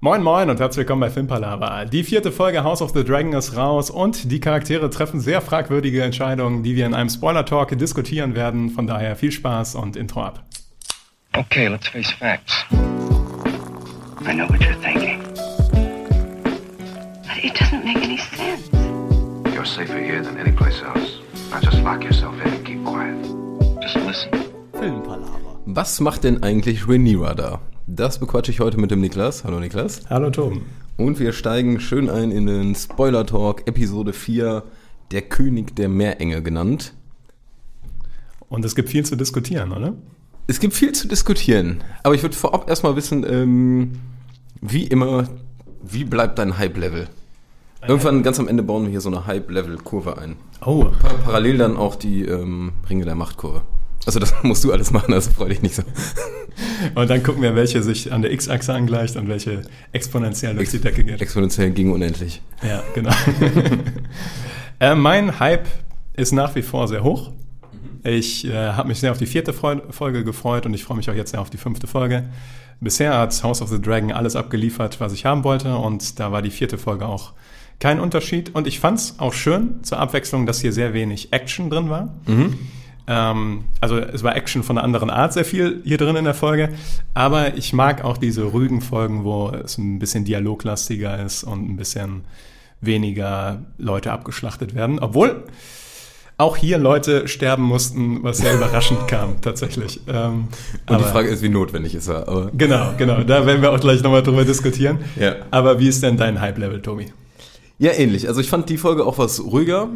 Moin Moin und herzlich willkommen bei Filmpalava. Die vierte Folge House of the Dragon ist raus und die Charaktere treffen sehr fragwürdige Entscheidungen, die wir in einem Spoiler-Talk diskutieren werden. Von daher viel Spaß und Intro ab. Okay, let's face facts. I know what you're thinking. But it doesn't make any sense. You're safer here than any place else. Now just lock yourself in and keep quiet. Just listen. Was macht denn eigentlich Rhaenyra da? Das bequatsche ich heute mit dem Niklas. Hallo Niklas. Hallo Tom. Und wir steigen schön ein in den Spoiler Talk, Episode 4, der König der Meerenge genannt. Und es gibt viel zu diskutieren, oder? Es gibt viel zu diskutieren, aber ich würde vorab erstmal wissen, ähm, wie immer, wie bleibt dein Hype-Level? Irgendwann ganz am Ende bauen wir hier so eine Hype-Level-Kurve ein. Oh, Pa parallel dann auch die ähm, Ringe der Macht-Kurve. Also das musst du alles machen, also freu dich nicht so. und dann gucken wir, welche sich an der X-Achse angleicht und welche exponentiell durch die Decke geht. Exponentiell gegen unendlich. Ja, genau. äh, mein Hype ist nach wie vor sehr hoch. Ich äh, habe mich sehr auf die vierte Freu Folge gefreut und ich freue mich auch jetzt sehr auf die fünfte Folge. Bisher hat House of the Dragon alles abgeliefert, was ich haben wollte und da war die vierte Folge auch kein Unterschied. Und ich fand es auch schön zur Abwechslung, dass hier sehr wenig Action drin war. Ähm, also es war Action von einer anderen Art sehr viel hier drin in der Folge, aber ich mag auch diese ruhigen Folgen, wo es ein bisschen dialoglastiger ist und ein bisschen weniger Leute abgeschlachtet werden, obwohl auch hier Leute sterben mussten, was sehr überraschend kam tatsächlich. Ähm, Und aber- die Frage ist, wie notwendig ist er. Aber Genau, genau, da werden wir auch gleich nochmal drüber diskutieren. Ja. Aber wie ist denn dein Hype-Level, Tobi? Ja, ähnlich. Also ich fand die Folge auch was ruhiger.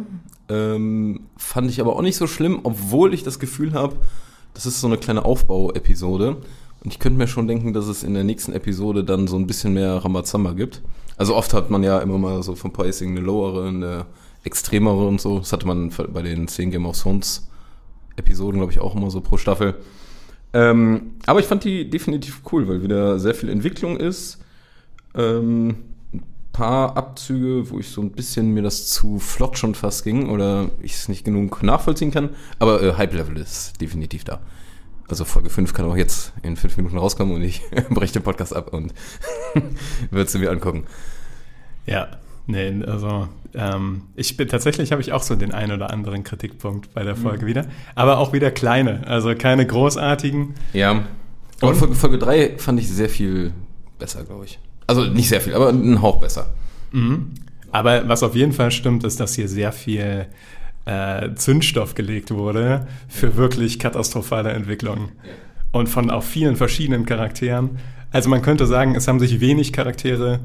Ähm, fand ich aber auch nicht so schlimm, obwohl ich das Gefühl habe, das ist so eine kleine Aufbau-Episode. Und ich könnte mir schon denken, dass es in der nächsten Episode dann so ein bisschen mehr Rambazamba gibt. Also oft hat man ja immer mal so vom Pacing eine lowere, eine extremere und so. Das hatte man bei den 10 Game of Thrones Episoden, glaube ich, auch immer so pro Staffel. Ähm, aber ich fand die definitiv cool, weil wieder sehr viel Entwicklung ist. Ähm, paar Abzüge, wo ich so ein bisschen mir das zu flott schon fast ging oder ich es nicht genug nachvollziehen kann. Aber äh, Hype-Level ist definitiv da. Also Folge 5 kann auch jetzt in 5 Minuten rauskommen und ich breche den Podcast ab und würdest du mir angucken. Ja, nee, also ähm, ich bin tatsächlich habe ich auch so den einen oder anderen Kritikpunkt bei der Folge wieder, aber auch wieder kleine, also keine großartigen. Ja. Aber Folge, Folge 3 fand ich sehr viel besser, glaube ich. Also nicht sehr viel, aber einen Hauch besser. Aber was auf jeden Fall stimmt, ist, dass hier sehr viel äh, Zündstoff gelegt wurde für wirklich katastrophale Entwicklungen. Und von auch vielen verschiedenen Charakteren. Also man könnte sagen, es haben sich wenig Charaktere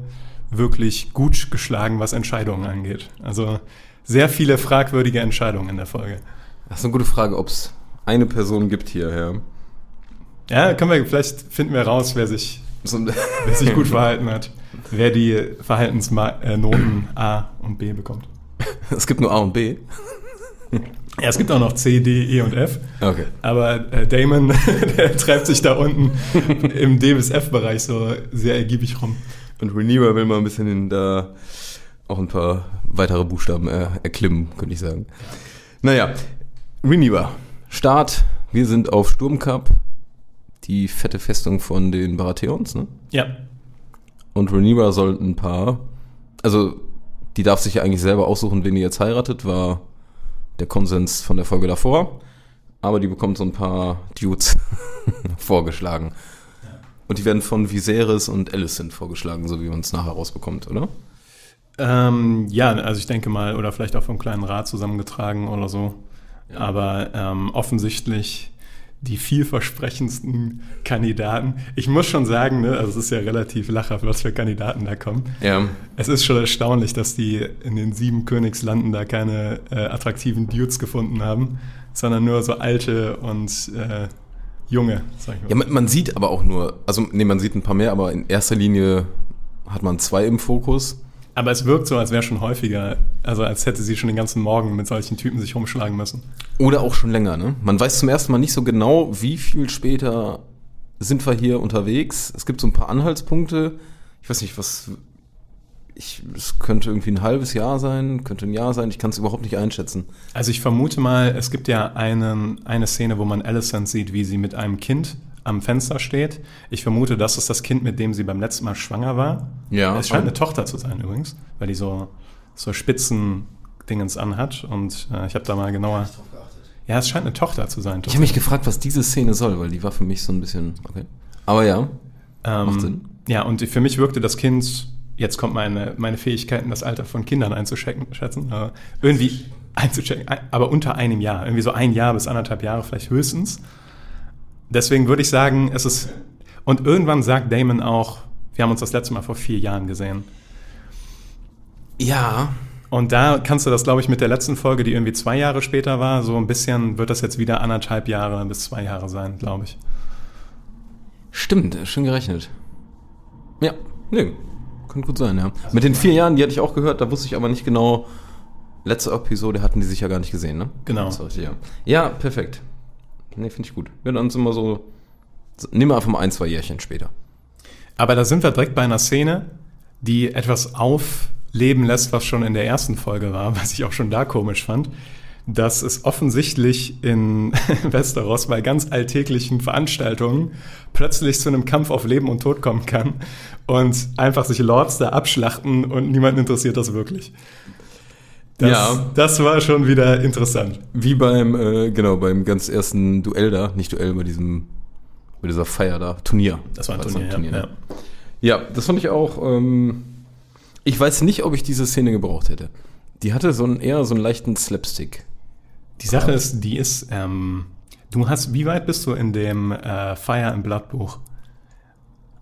wirklich gut geschlagen, was Entscheidungen angeht. Also sehr viele fragwürdige Entscheidungen in der Folge. Das ist eine gute Frage, ob es eine Person gibt hier, ja. Ja, können wir, vielleicht finden wir raus, wer sich, So, wer sich gut verhalten hat. Wer die Verhaltensnoten A und B bekommt. es gibt nur A und B. Ja, es gibt auch noch C, D, E und F. Okay. Aber äh, Damon, der treibt sich da unten im D bis F-Bereich so sehr ergiebig rum. Und Rhaenyra will mal ein bisschen in da auch ein paar weitere Buchstaben äh, erklimmen, könnte ich sagen. Naja, Rhaenyra. Start. Wir sind auf Sturmkap. Die fette Festung von den Baratheons, ne? Ja, Und Rhaenyra soll ein paar, also die darf sich ja eigentlich selber aussuchen, wen die jetzt heiratet, war der Konsens von der Folge davor. Aber die bekommt so ein paar Dudes vorgeschlagen. Und die werden von Viserys und Alicent vorgeschlagen, so wie man es nachher rausbekommt, oder? ähm, ja, also ich denke mal, oder vielleicht auch vom kleinen Rat zusammengetragen oder so. Aber ähm, offensichtlich die vielversprechendsten Kandidaten. Ich muss schon sagen, ne, also es ist ja relativ lachhaft, was für Kandidaten da kommen. Ja. Es ist schon erstaunlich, dass die in den sieben Königslanden da keine äh, attraktiven Dudes gefunden haben, sondern nur so alte und äh, junge, sag ich mal. Ja, man, man sieht aber auch nur, also nee, man sieht ein paar mehr, aber in erster Linie hat man zwei im Fokus. Aber es wirkt so, als wäre schon häufiger, also als hätte sie schon den ganzen Morgen mit solchen Typen sich rumschlagen müssen. Oder auch schon länger, ne? Man weiß zum ersten Mal nicht so genau, wie viel später sind wir hier unterwegs. Es gibt so ein paar Anhaltspunkte. Ich weiß nicht, was. Ich, es könnte irgendwie ein halbes Jahr sein, könnte ein Jahr sein. Ich kann es überhaupt nicht einschätzen. Also ich vermute mal, es gibt ja einen, eine Szene, wo man Alicent sieht, wie sie mit einem Kind am Fenster steht. Ich vermute, das ist das Kind, mit dem sie beim letzten Mal schwanger war. Ja. Es scheint eine Tochter zu sein übrigens, weil die so, so spitzen Dingens anhat. Und äh, ich habe da mal genauer... Ja, es scheint eine Tochter zu sein. Ich habe mich gefragt, was diese Szene soll, weil die war für mich so ein bisschen. Okay. Aber ja. Ähm, Macht Sinn. Ja, und für mich wirkte das Kind, jetzt kommt meine, meine Fähigkeiten, das Alter von Kindern einzuschätzen, äh, irgendwie einzuchecken, ein- aber unter einem Jahr, irgendwie so ein Jahr bis anderthalb Jahre vielleicht höchstens. Deswegen würde ich sagen, es ist, und irgendwann sagt Damon auch, wir haben uns das letzte Mal vor vier Jahren gesehen. Ja. Und da kannst du das, glaube ich, mit der letzten Folge, die irgendwie zwei Jahre später war, so ein bisschen wird das jetzt wieder anderthalb Jahre bis zwei Jahre sein, glaube ich. Stimmt, schön gerechnet. Ja, nee, kann gut sein, ja. Mit den vier Jahren, die hatte ich auch gehört, da wusste ich aber nicht genau. Letzte Episode hatten die sich ja gar nicht gesehen, ne? Genau. Ja. ja, perfekt. Nee, finde ich gut. Wir dann sind immer so. Wir einfach mal ein, zwei Jährchen später. Aber da sind wir direkt bei einer Szene, die etwas aufleben lässt, was schon in der ersten Folge war, was ich auch schon da komisch fand. Dass es offensichtlich in Westeros bei ganz alltäglichen Veranstaltungen plötzlich zu einem Kampf auf Leben und Tod kommen kann und einfach sich Lords da abschlachten und niemanden interessiert das wirklich. Das, Ja. das war schon wieder interessant. Wie beim, äh, genau, beim ganz ersten Duell da, nicht Duell, bei diesem, bei dieser Feier da, Turnier. Das war ein War Turnier, ne? ja. Ja, das fand ich auch. Ähm, ich weiß nicht, ob ich diese Szene gebraucht hätte. Die hatte so einen, eher so einen leichten Slapstick. Die Sache ist, die ist, ähm, du hast, wie weit bist du in dem äh, Fire im Blattbuch?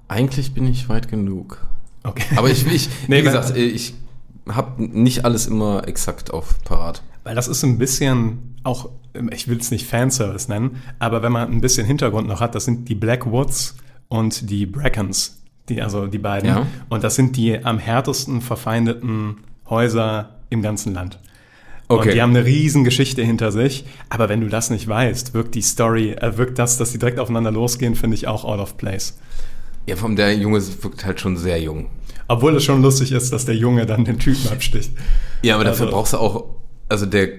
Eigentlich bin ich weit genug. Okay. Aber ich, ich Nee, wie gesagt, ich habe nicht alles immer exakt auf parat. Weil das ist ein bisschen auch, ich will es nicht Fanservice nennen, aber wenn man ein bisschen Hintergrund noch hat, das sind die Blackwoods und die Brackens, die, also die beiden. Ja. Und das sind die am härtesten verfeindeten Häuser im ganzen Land. Okay. Und die haben eine riesen Geschichte hinter sich. Aber wenn du das nicht weißt, wirkt die Story, äh, wirkt das, dass sie direkt aufeinander losgehen, finde ich auch out of place. Ja, vom der Junge wirkt halt schon sehr jung. Obwohl es schon lustig ist, dass der Junge dann den Typen absticht. Ja, aber dafür Also- brauchst du auch, also der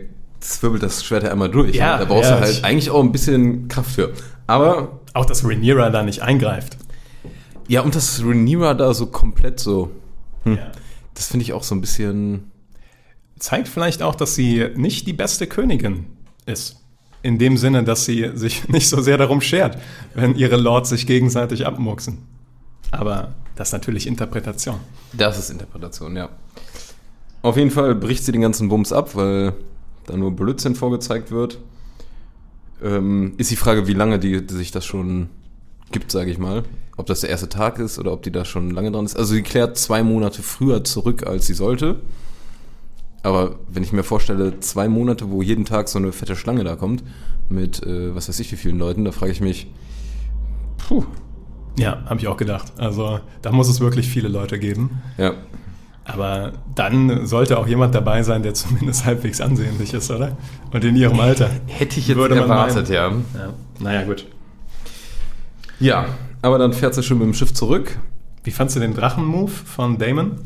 zwirbelt das Schwert ja einmal durch. Ja, ne? Da brauchst ja, du halt ich- eigentlich auch ein bisschen Kraft für. Aber, Auch, dass Rhaenyra da nicht eingreift. ja, und dass Rhaenyra da so komplett so, Ja. das finde ich auch so ein bisschen, zeigt vielleicht auch, dass sie nicht die beste Königin ist. In dem Sinne, dass sie sich nicht so sehr darum schert, wenn ihre Lords sich gegenseitig abmurksen. Aber das ist natürlich Interpretation. das ist Interpretation, ja. Auf jeden Fall bricht sie den ganzen Bums ab, weil da nur Blödsinn vorgezeigt wird. Ähm, ist die Frage, wie lange die, die sich das schon gibt, sage ich mal. Ob das der erste Tag ist oder ob die da schon lange dran ist. Also sie klärt zwei Monate früher zurück, als sie sollte. Aber wenn ich mir vorstelle, zwei Monate, wo jeden Tag so eine fette Schlange da kommt, mit äh, was weiß ich wie vielen Leuten, da frage ich mich, puh, Ja, habe ich auch gedacht. Also da muss es wirklich viele Leute geben. ja. Aber dann sollte auch jemand dabei sein, der zumindest halbwegs ansehnlich ist, oder? Und in ihrem Alter. Hätte ich jetzt Würde erwartet, ja. Ja. Naja, gut. Ja, aber dann fährt sie schon mit dem Schiff zurück. Wie fandst du den Drachen-Move von Damon?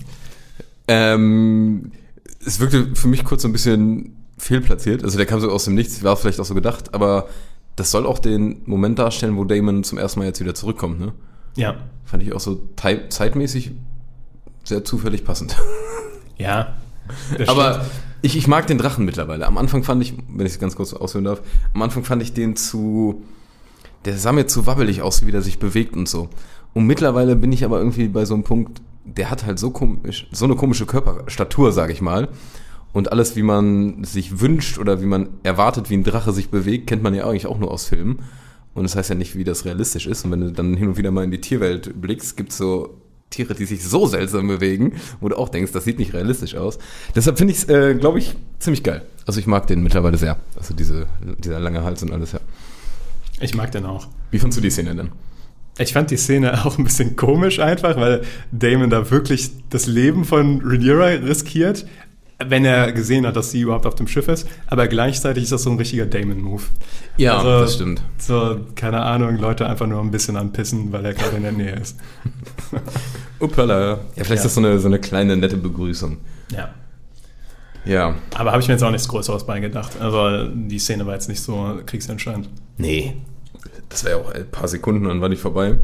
Ähm, es wirkte für mich kurz so ein bisschen fehlplatziert. Also der kam so aus dem Nichts, war vielleicht auch so gedacht, aber das soll auch den Moment darstellen, wo Damon zum ersten Mal jetzt wieder zurückkommt. Ne? Ja. Fand ich auch so zeitmäßig sehr zufällig passend. Ja. Aber ich, ich mag den Drachen mittlerweile. Am Anfang fand ich, wenn ich es ganz kurz ausführen darf, am Anfang fand ich den zu, der sah mir zu wabbelig aus, wie der sich bewegt und so. Und mittlerweile bin ich aber irgendwie bei so einem Punkt, der hat halt so komisch, so eine komische Körperstatur, sage ich mal. Und alles, wie man sich wünscht oder wie man erwartet, wie ein Drache sich bewegt, kennt man ja eigentlich auch nur aus Filmen. Und das heißt ja nicht, wie das realistisch ist. Und wenn du dann hin und wieder mal in die Tierwelt blickst, gibt's so Tiere, die sich so seltsam bewegen, wo du auch denkst, das sieht nicht realistisch aus. Deshalb finde ich es, äh, glaube ich, ziemlich geil. Also ich mag den mittlerweile sehr. Also diese, dieser lange Hals und alles, ja. Ich mag den auch. Wie fandst du die Szene denn? Ich fand die Szene auch ein bisschen komisch einfach, weil Damon da wirklich das Leben von Rhaenyra riskiert, wenn er gesehen hat, dass sie überhaupt auf dem Schiff ist. Aber gleichzeitig ist das so ein richtiger Damon-Move. Ja, Also, das stimmt. So, keine Ahnung, Leute einfach nur ein bisschen anpissen, weil er gerade in der Nähe ist. Uppala. Ja, vielleicht Ja. ist das so eine, so eine kleine, nette Begrüßung. Ja. Ja. Aber habe ich mir jetzt auch nichts Größeres beigedacht. Also die Szene war jetzt nicht so kriegsentscheidend. Nee. Das wäre ja auch ein paar Sekunden, dann war die vorbei.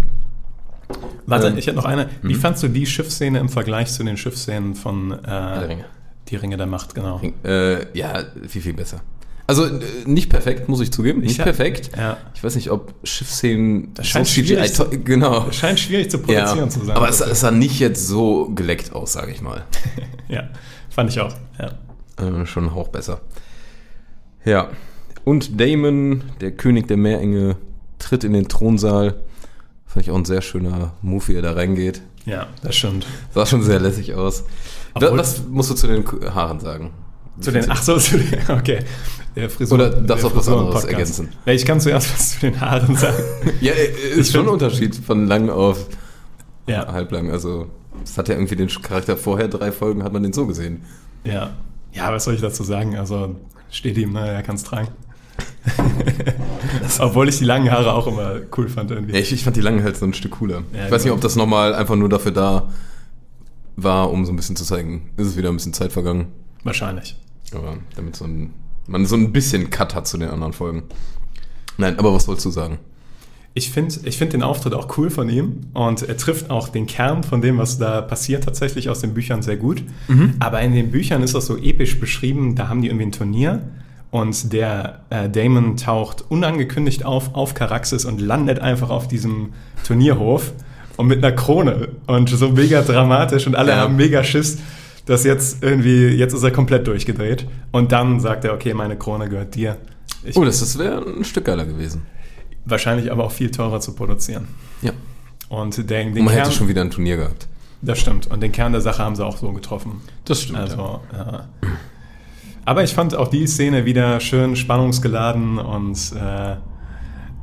Warte, Ähm, ich hätte noch eine. Wie fandst du die Schiffsszene im Vergleich zu den Schiffsszenen von äh, der Ringe. Die Ringe der Macht, genau. Äh, ja, viel, viel besser. Also äh, nicht perfekt, muss ich zugeben. Nicht hab- perfekt. Ja. Ich weiß nicht, ob Schiffsszenen Das scheint so schwierig to- genau. Es scheint schwierig zu produzieren Ja, zu sein. aber es, es sah nicht jetzt so geleckt aus, sage ich mal. ja, fand ich auch. Ja. Äh, schon ein Hauch besser. Ja. Und Damon, der König der Meerenge, tritt in den Thronsaal. Fand ich auch ein sehr schöner Move, wie er da reingeht. ja, das stimmt. Sah schon sehr lässig aus. Obwohl- Was musst du zu den Haaren sagen? Zu den, ach so, zu den, okay. Der Frisur, Oder darfst du auch was anderes ergänzen? Ja, ich kann zuerst was zu den Haaren sagen. Ja, äh, ist schon ein Unterschied von lang auf ja, halblang. Also, das hat ja irgendwie den Charakter vorher, drei Folgen hat man den so gesehen. ja. Ja, was soll ich dazu sagen? Also, steht ihm, ne, er kann es tragen. Obwohl ich die langen Haare auch immer cool fand irgendwie. Ja, ich, ich fand die langen halt so ein Stück cooler. Ja, ich weiß nicht, genau. ob das nochmal einfach nur dafür da war, um so ein bisschen zu zeigen, ist es wieder ein bisschen Zeit vergangen. Wahrscheinlich. Aber damit so ein, man so ein bisschen Cut hat zu den anderen Folgen. Nein, aber was wolltest du sagen? Ich finde ich find den Auftritt auch cool von ihm und er trifft auch den Kern von dem, was da passiert, tatsächlich aus den Büchern sehr gut. Aber in den Büchern ist das so episch beschrieben, da haben die irgendwie ein Turnier und der äh, Damon taucht unangekündigt auf auf Caraxes und landet einfach auf diesem Turnierhof und mit einer Krone und so mega dramatisch und alle Ja. haben mega Schiss, dass jetzt irgendwie, jetzt ist er komplett durchgedreht und dann sagt er, okay, meine Krone gehört dir. Ich, Oh, das, das wäre ein Stück geiler gewesen. wahrscheinlich aber auch viel teurer zu produzieren. Ja. Und den, den man Kern, hätte schon wieder ein Turnier gehabt. das stimmt. Und den Kern der Sache haben sie auch so getroffen. Das stimmt. Also, ja. Aber ich fand auch die Szene wieder schön spannungsgeladen und äh,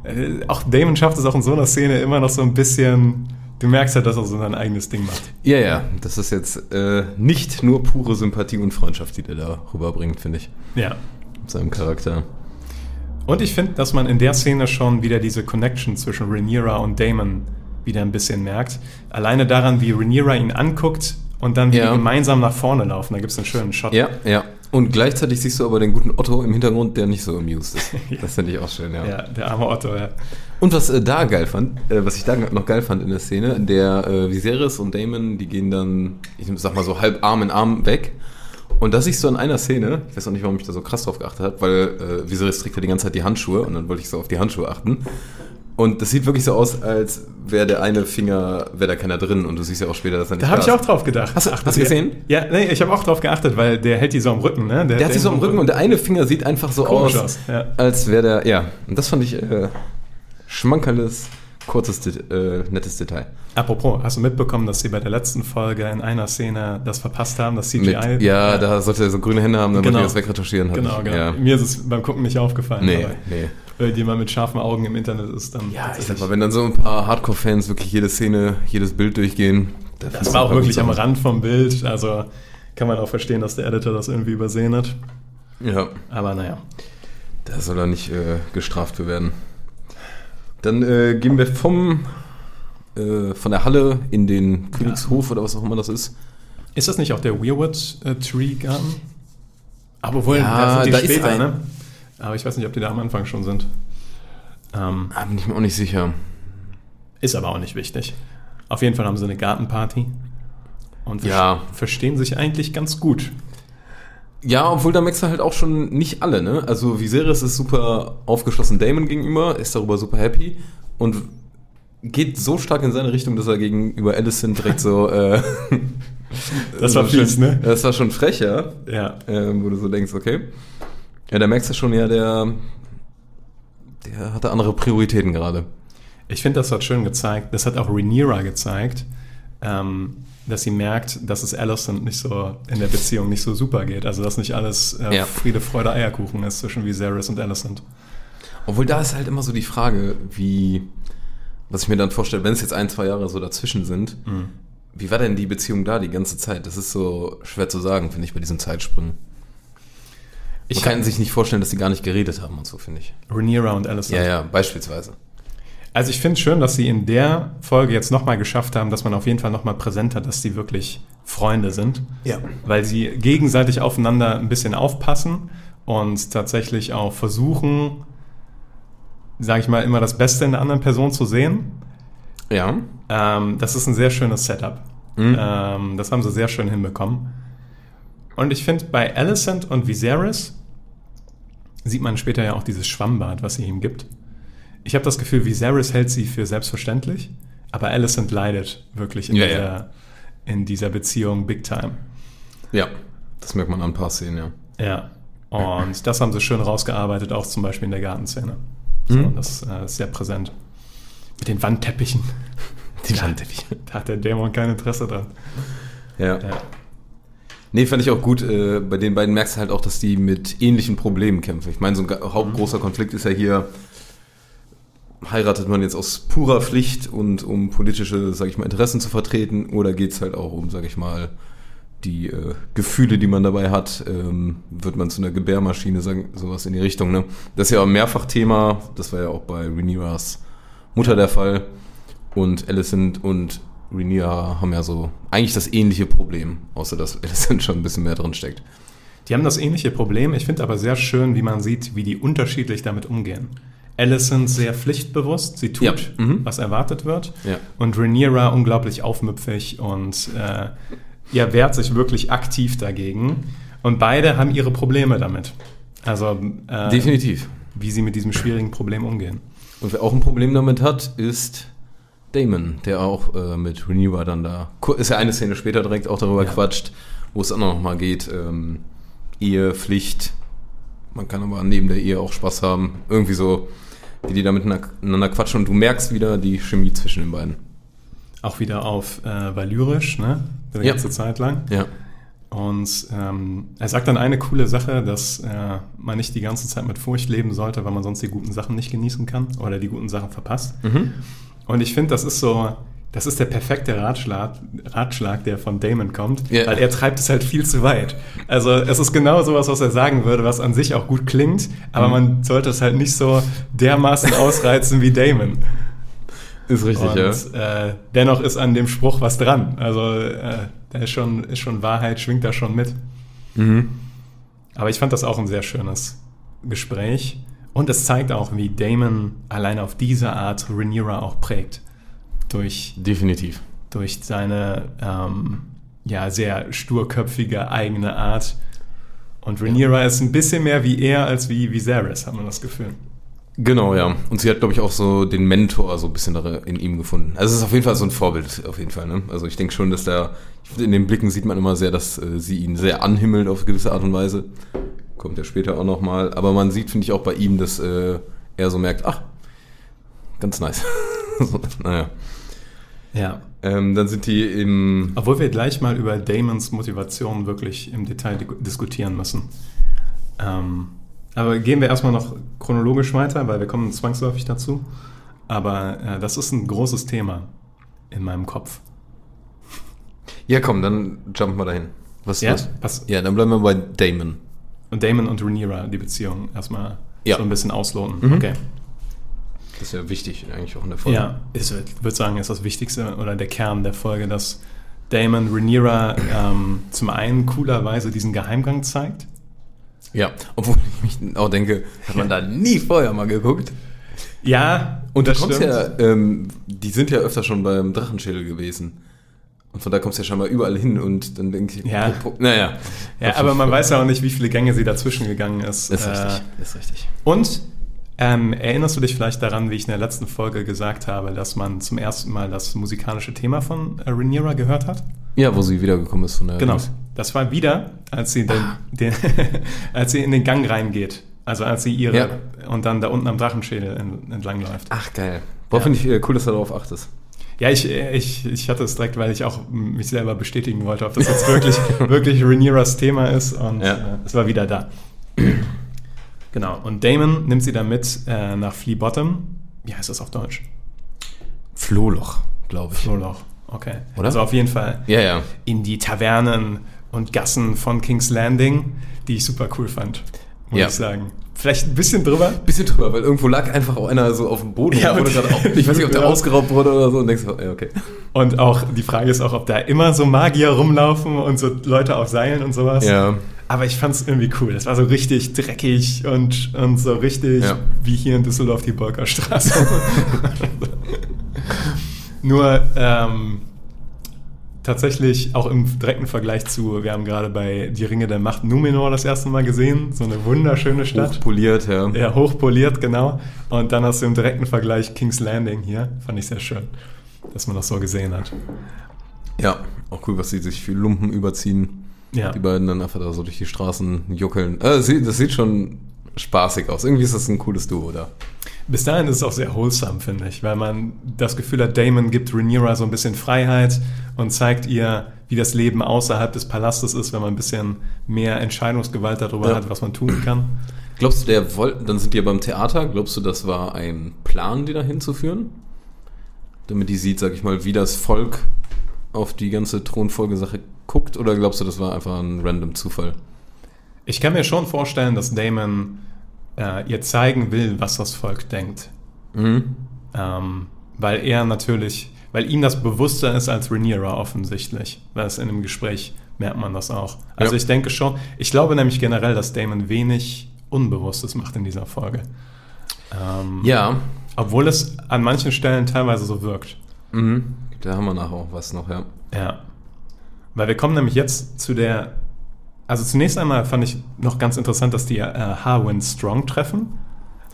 äh, auch Damon schafft es auch in so einer Szene immer noch so ein bisschen. Du merkst halt, dass er so sein eigenes Ding macht. Ja, ja, das ist jetzt äh, nicht nur pure Sympathie und Freundschaft, die der da rüberbringt, finde ich, Ja. mit seinem Charakter. Und ich finde, dass man in der Szene schon wieder diese Connection zwischen Rhaenyra und Damon wieder ein bisschen merkt. Alleine daran, wie Rhaenyra ihn anguckt und dann wie Ja. gemeinsam nach vorne laufen. Da gibt es einen schönen Shot. Ja, ja. Und gleichzeitig siehst du aber den guten Otto im Hintergrund, der nicht so amused ist. Ja. Das finde ich auch schön, ja. Ja, der arme Otto, ja. Und was äh, da geil fand, äh, was ich da noch geil fand in der Szene, der äh, Viserys und Damon, die gehen dann, ich sag mal so halb Arm in Arm weg. Und da siehst du in einer Szene, ich weiß auch nicht, warum ich da so krass drauf geachtet habe, weil äh, Viserys trägt ja die ganze Zeit die Handschuhe und dann wollte ich so auf die Handschuhe achten. Und das sieht wirklich so aus, als wäre der eine Finger, wäre da keiner drin und du siehst ja auch später, dass er nicht Da habe ich auch drauf gedacht. Hast du- Ach, hast du das- gesehen? Ja, nee, ich habe auch drauf geachtet, weil der hält die so am Rücken, ne? Der hat sich so am Rücken und der eine Finger sieht einfach so aus, aus, ja. als wäre der, ja. Und das fand ich äh, schmankerles, kurzes, äh, nettes Detail. Apropos, hast du mitbekommen, dass sie bei der letzten Folge in einer Szene das verpasst haben, das CGI? Mit, ja, da sollte er so grüne Hände haben, damit Genau. wir das wegretuschieren. hab Genau, genau. Ja. Mir ist es beim Gucken nicht aufgefallen. Nee, aber nee. Wenn jemand mit scharfen Augen im Internet ist, dann. Ja, ich sag mal, wenn dann so ein paar Hardcore-Fans wirklich jede Szene, jedes Bild durchgehen. da Das war auch wirklich am. Rand vom Bild, also kann man auch verstehen, dass der Editor das irgendwie übersehen hat. Ja, Aber naja. da soll er nicht äh, gestraft für werden. Dann äh, gehen wir vom, äh, von der Halle in den Königshof oder was auch immer das ist. Ist das nicht auch der Weirwood äh, Tree Garden? Aber wohl, Ja, da sind die da ist später, ein- ne? Aber ich weiß nicht, ob die da am Anfang schon sind. Ähm, Ah, bin ich mir auch nicht sicher. ist aber auch nicht wichtig. Auf jeden Fall haben sie eine Gartenparty. Und Ja. verstehen sich eigentlich ganz gut. Ja, obwohl da merkst du halt auch schon nicht alle, ne? Also Viserys ist super aufgeschlossen Damon gegenüber, ist darüber super happy und geht so stark in seine Richtung, dass er gegenüber Alicent direkt so äh, Das war fies, ne? Das war schon frech, ja. Ja. Ähm, wo du so denkst, okay. Ja, da merkst du schon, ja, der, der hatte andere Prioritäten gerade. Ich finde, das hat schön gezeigt. Das hat auch Rhaenyra gezeigt, ähm, dass sie merkt, dass es Alicent nicht so in der Beziehung nicht so super geht. Also, dass nicht alles äh, Ja. Friede, Freude, Eierkuchen ist zwischen Viserys und Alicent. Obwohl da ist halt immer so die Frage, wie, was ich mir dann vorstelle, wenn es jetzt ein, zwei Jahre so dazwischen sind, Mhm. wie war denn die Beziehung da die ganze Zeit? Das ist so schwer zu sagen, finde ich, bei diesen Zeitsprüngen. Ich Man kann sich nicht vorstellen, dass sie gar nicht geredet haben und so, finde ich. Rhaenyra und Alicent. Ja, ja, beispielsweise. Also ich finde es schön, dass sie in der Folge jetzt nochmal geschafft haben, dass man auf jeden Fall nochmal präsent hat, dass sie wirklich Freunde sind. Ja. Weil sie gegenseitig aufeinander ein bisschen aufpassen und tatsächlich auch versuchen, sage ich mal, immer das Beste in der anderen Person zu sehen. Ja. Ähm, das ist ein sehr schönes Setup. Mhm. Ähm, das haben sie sehr schön hinbekommen. Und ich finde, bei Alicent und Viserys sieht man später ja auch dieses Schwammbad, was sie ihm gibt. Ich habe das Gefühl, Viserys hält sie für selbstverständlich, aber Alicent leidet wirklich in, Ja, dieser, ja. in dieser Beziehung big time. Ja. Das merkt man an ein paar Szenen, ja. Ja. Und das haben sie schön rausgearbeitet, auch zum Beispiel in der Gartenszene. So, Mhm. Das äh, ist sehr präsent. Mit den Wandteppichen. Die Wandteppiche. Da hat der Dämon kein Interesse dran. Ja. Ja. Nee, fand ich auch gut. Äh, bei den beiden merkst du halt auch, dass die mit ähnlichen Problemen kämpfen. Ich meine, so ein hauptgroßer Konflikt ist ja hier, heiratet man jetzt aus purer Pflicht und um politische, sag ich mal, Interessen zu vertreten oder geht's halt auch um, sag ich mal, die äh, Gefühle, die man dabei hat, ähm, wird man zu einer Gebärmaschine, sagen, sowas in die Richtung. Ne? Das ist ja auch ein Mehrfachthema, das war ja auch bei Rhaenyras Mutter der Fall. Und Alicent und Rhaenyra haben ja so eigentlich das ähnliche Problem, außer dass Alicent schon ein bisschen mehr drin steckt. Die haben das ähnliche Problem. Ich finde aber sehr schön, wie man sieht, wie die unterschiedlich damit umgehen. Alicent sehr pflichtbewusst, sie tut, Ja, mhm. was erwartet wird. Ja. Und Rhaenyra unglaublich aufmüpfig und äh, ja, wehrt sich wirklich aktiv dagegen. Und beide haben ihre Probleme damit. Also, äh, Definitiv. wie sie mit diesem schwierigen Problem umgehen. Und wer auch ein Problem damit hat, ist Damon, der auch äh, mit Rhaenyra dann da, ist ja eine Szene später direkt auch darüber Ja. quatscht, wo es dann auch nochmal geht, ähm, Ehe, Pflicht, man kann aber neben der Ehe auch Spaß haben, irgendwie so, wie die da miteinander quatschen und du merkst wieder die Chemie zwischen den beiden. Auch wieder auf äh, Valyrisch, ne? Die Ja. ganze Zeit lang. Ja. Und ähm, er sagt dann eine coole Sache, dass äh, man nicht die ganze Zeit mit Furcht leben sollte, weil man sonst die guten Sachen nicht genießen kann oder die guten Sachen verpasst. Mhm. Und ich finde, das ist so, das ist der perfekte Ratschlag, Ratschlag, der von Damon kommt, Ja. weil er treibt es halt viel zu weit. Also es ist genau sowas, was er sagen würde, was an sich auch gut klingt, aber Mhm. man sollte es halt nicht so dermaßen ausreizen wie Damon. Ist richtig, Und ja. äh, dennoch ist an dem Spruch was dran. Also äh, der ist schon, ist schon Wahrheit, schwingt da schon mit. Mhm. Aber ich fand das auch ein sehr schönes Gespräch. Und es zeigt auch, wie Damon allein auf diese Art Rhaenyra auch prägt. Durch, Definitiv. durch seine ähm, ja, sehr sturköpfige eigene Art. Und Rhaenyra ist ein bisschen mehr wie er als wie Viserys, hat man das Gefühl. Genau, ja. Und sie hat, glaube ich, auch so den Mentor so ein bisschen in ihm gefunden. Also es ist auf jeden Fall so ein Vorbild, auf jeden Fall. Ne? Also ich denke schon, dass da, in den Blicken sieht man immer sehr, dass äh, sie ihn sehr anhimmelt auf gewisse Art und Weise. Kommt ja später auch nochmal. Aber man sieht, finde ich, auch bei ihm, dass äh, er so merkt, ach, ganz nice. so, naja. Ja. Ähm, dann sind die im... Obwohl wir gleich mal über Damons Motivation wirklich im Detail di- diskutieren müssen. Ähm, aber gehen wir erstmal noch chronologisch weiter, weil wir kommen zwangsläufig dazu. Aber äh, das ist ein großes Thema in meinem Kopf. Ja, komm, dann jumpen wir dahin. Was Ja? was? Was- Ja, dann bleiben wir bei Damon. Und Damon und Rhaenyra, die Beziehung, erstmal Ja. so ein bisschen ausloten. Mhm. Okay. Das ist ja wichtig eigentlich auch in der Folge. Ja, ich würde sagen, ist das Wichtigste oder der Kern der Folge, dass Damon Rhaenyra ähm, zum einen coolerweise diesen Geheimgang zeigt. Ja, obwohl ich mich auch denke, hat man da nie vorher mal geguckt. Ja, Und das kommst stimmt. ja, ähm, die sind ja öfter schon beim Drachenschädel gewesen. Und von da kommst du ja schon mal überall hin und dann denke ich, Ja. po- po- naja. Ja, aber man weiß ja auch nicht, wie viele Gänge sie dazwischen gegangen ist. Ist Äh, richtig, ist richtig. Und ähm, erinnerst du dich vielleicht daran, wie ich in der letzten Folge gesagt habe, dass man zum ersten Mal das musikalische Thema von äh, Rhaenyra gehört hat? Ja, wo sie wiedergekommen ist von der Genau. Das war wieder, als sie, den, den, als sie in den Gang reingeht. Also als sie ihre Ja. und dann da unten am Drachenschädel en- entlang läuft. Ach, geil. Boah, Ja. finde ich äh, cool, dass du darauf achtest. Ja, ich, ich, ich hatte es direkt, weil ich auch mich selber bestätigen wollte, ob das jetzt wirklich, wirklich Rhaenyras Thema ist. Und Ja. äh, es war wieder da. genau. Und Damon nimmt sie dann mit äh, nach Flea Bottom. Wie heißt das auf Deutsch? Flohloch, glaube ich. Flohloch. Okay. Oder? Also auf jeden Fall Ja, ja. in die Tavernen und Gassen von King's Landing, die ich super cool fand, muss Ja. ich sagen. Vielleicht ein bisschen drüber. Bisschen drüber, weil irgendwo lag einfach auch einer so auf dem Boden. Ja, und wurde auf, ich weiß nicht, ob der Ja. ausgeraubt wurde oder so. Und denkst du, ja, okay. Und auch die Frage ist auch, ob da immer so Magier rumlaufen und so Leute auf Seilen und sowas. Ja. Aber ich fand es irgendwie cool. Das war so richtig dreckig und, und so richtig Ja. wie hier in Düsseldorf die Bolkerstraße. Nur ähm, tatsächlich auch im direkten Vergleich zu, wir haben gerade bei Die Ringe der Macht Numenor das erste Mal gesehen. So eine wunderschöne Stadt. Hochpoliert, ja. Ja, hochpoliert, genau. Und dann hast du im direkten Vergleich King's Landing hier. Fand ich sehr schön, dass man das so gesehen hat. Ja, auch cool, was sie sich für Lumpen überziehen. Ja. Die beiden dann einfach da so durch die Straßen juckeln. Äh, das, sieht, das sieht schon spaßig aus. Irgendwie ist das ein cooles Duo da. Bis dahin ist es auch sehr wholesome, finde ich, weil man das Gefühl hat, Damon gibt Rhaenyra so ein bisschen Freiheit und zeigt ihr, wie das Leben außerhalb des Palastes ist, wenn man ein bisschen mehr Entscheidungsgewalt darüber Ja. hat, was man tun kann. Glaubst du, der wollte, dann sind die ja beim Theater, glaubst du, das war ein Plan, die da hinzuführen? Damit die sieht, sag ich mal, wie das Volk auf die ganze Thronfolgesache guckt? Oder glaubst du, das war einfach ein random Zufall? Ich kann mir schon vorstellen, dass Damon äh, ihr zeigen will, was das Volk denkt. Mhm. Ähm, weil er natürlich, weil ihm das bewusster ist als Rhaenyra offensichtlich. Weil es in dem Gespräch merkt man das auch. Also Ja. ich denke schon, ich glaube nämlich generell, dass Damon wenig Unbewusstes macht in dieser Folge. Ähm, Ja. Obwohl es an manchen Stellen teilweise so wirkt. Mhm. Da haben wir nachher auch was noch, ja. Ja. Weil wir kommen nämlich jetzt zu der. Also zunächst einmal fand ich noch ganz interessant, dass die äh, Harwin Strong treffen,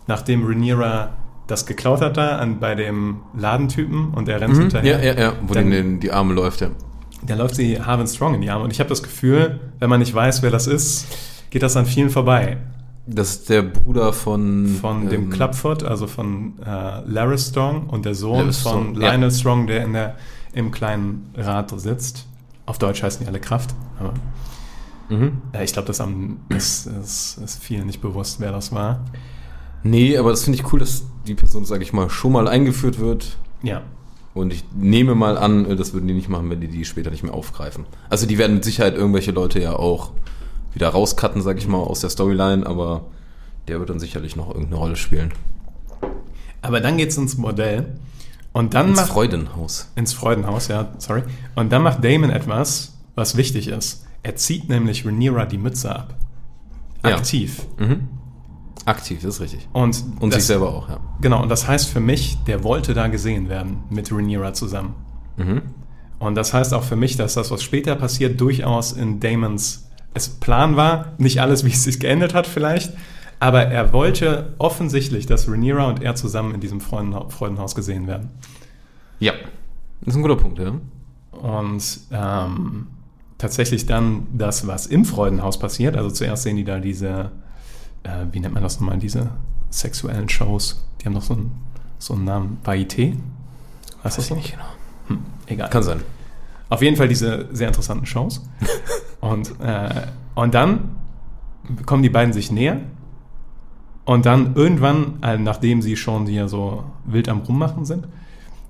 nachdem Rhaenyra das geklaut hat da an, bei dem Ladentypen und er rennt Mhm. hinterher. Ja, ja, ja. Wo Dann- in die Arme läuft, ja. Da läuft sie Harwin Strong in die Arme und ich habe das Gefühl, wenn man nicht weiß, wer das ist, geht das an vielen vorbei. Das ist der Bruder von... Von dem ähm, Clubfoot, also von äh, Laris Strong und der Sohn Laris von Strong, ja. Lionel Strong, der in der, im kleinen Rad sitzt. Auf Deutsch heißen die alle Kraft. Aber Mhm. äh, ich glaube, das am- ist, ist, vielen nicht bewusst, wer das war. Nee, aber das finde ich cool, dass die Person, sag ich mal, schon mal eingeführt wird. Ja. Und ich nehme mal an, äh, das würden die nicht machen, wenn die die später nicht mehr aufgreifen. Also die werden mit Sicherheit irgendwelche Leute ja auch wieder rauscutten, sag ich mal, aus der Storyline, aber der wird dann sicherlich noch irgendeine Rolle spielen. Aber dann geht's ins Modell und dann Ins macht Freudenhaus. ins Freudenhaus, ja, sorry. Und dann macht Damon etwas, was wichtig ist. Er zieht nämlich Rhaenyra die Mütze ab. Ja. Aktiv. Mhm. Aktiv, das ist richtig. Und, Und das, sich selber auch, ja. Genau, und das heißt für mich, der wollte da gesehen werden mit Rhaenyra zusammen. Mhm. Und das heißt auch für mich, dass das, was später passiert, durchaus in Damons es Plan war. Nicht alles, wie es sich geendet hat vielleicht. Aber er wollte offensichtlich, dass Rhaenyra und er zusammen in diesem Freudenha Freudenhaus gesehen werden. Ja. Das ist ein guter Punkt, ja. Und ähm, tatsächlich dann das, was im Freudenhaus passiert. Also zuerst sehen die da diese, äh, wie nennt man das nochmal, diese sexuellen Shows. Die haben doch so einen, so einen Namen. Varieté? Weißt du das noch? genau. Hm, egal. Kann sein. Auf jeden Fall diese sehr interessanten Shows. und, äh, und dann kommen die beiden sich näher. Und dann irgendwann, äh, nachdem sie schon hier so wild am Rummachen sind,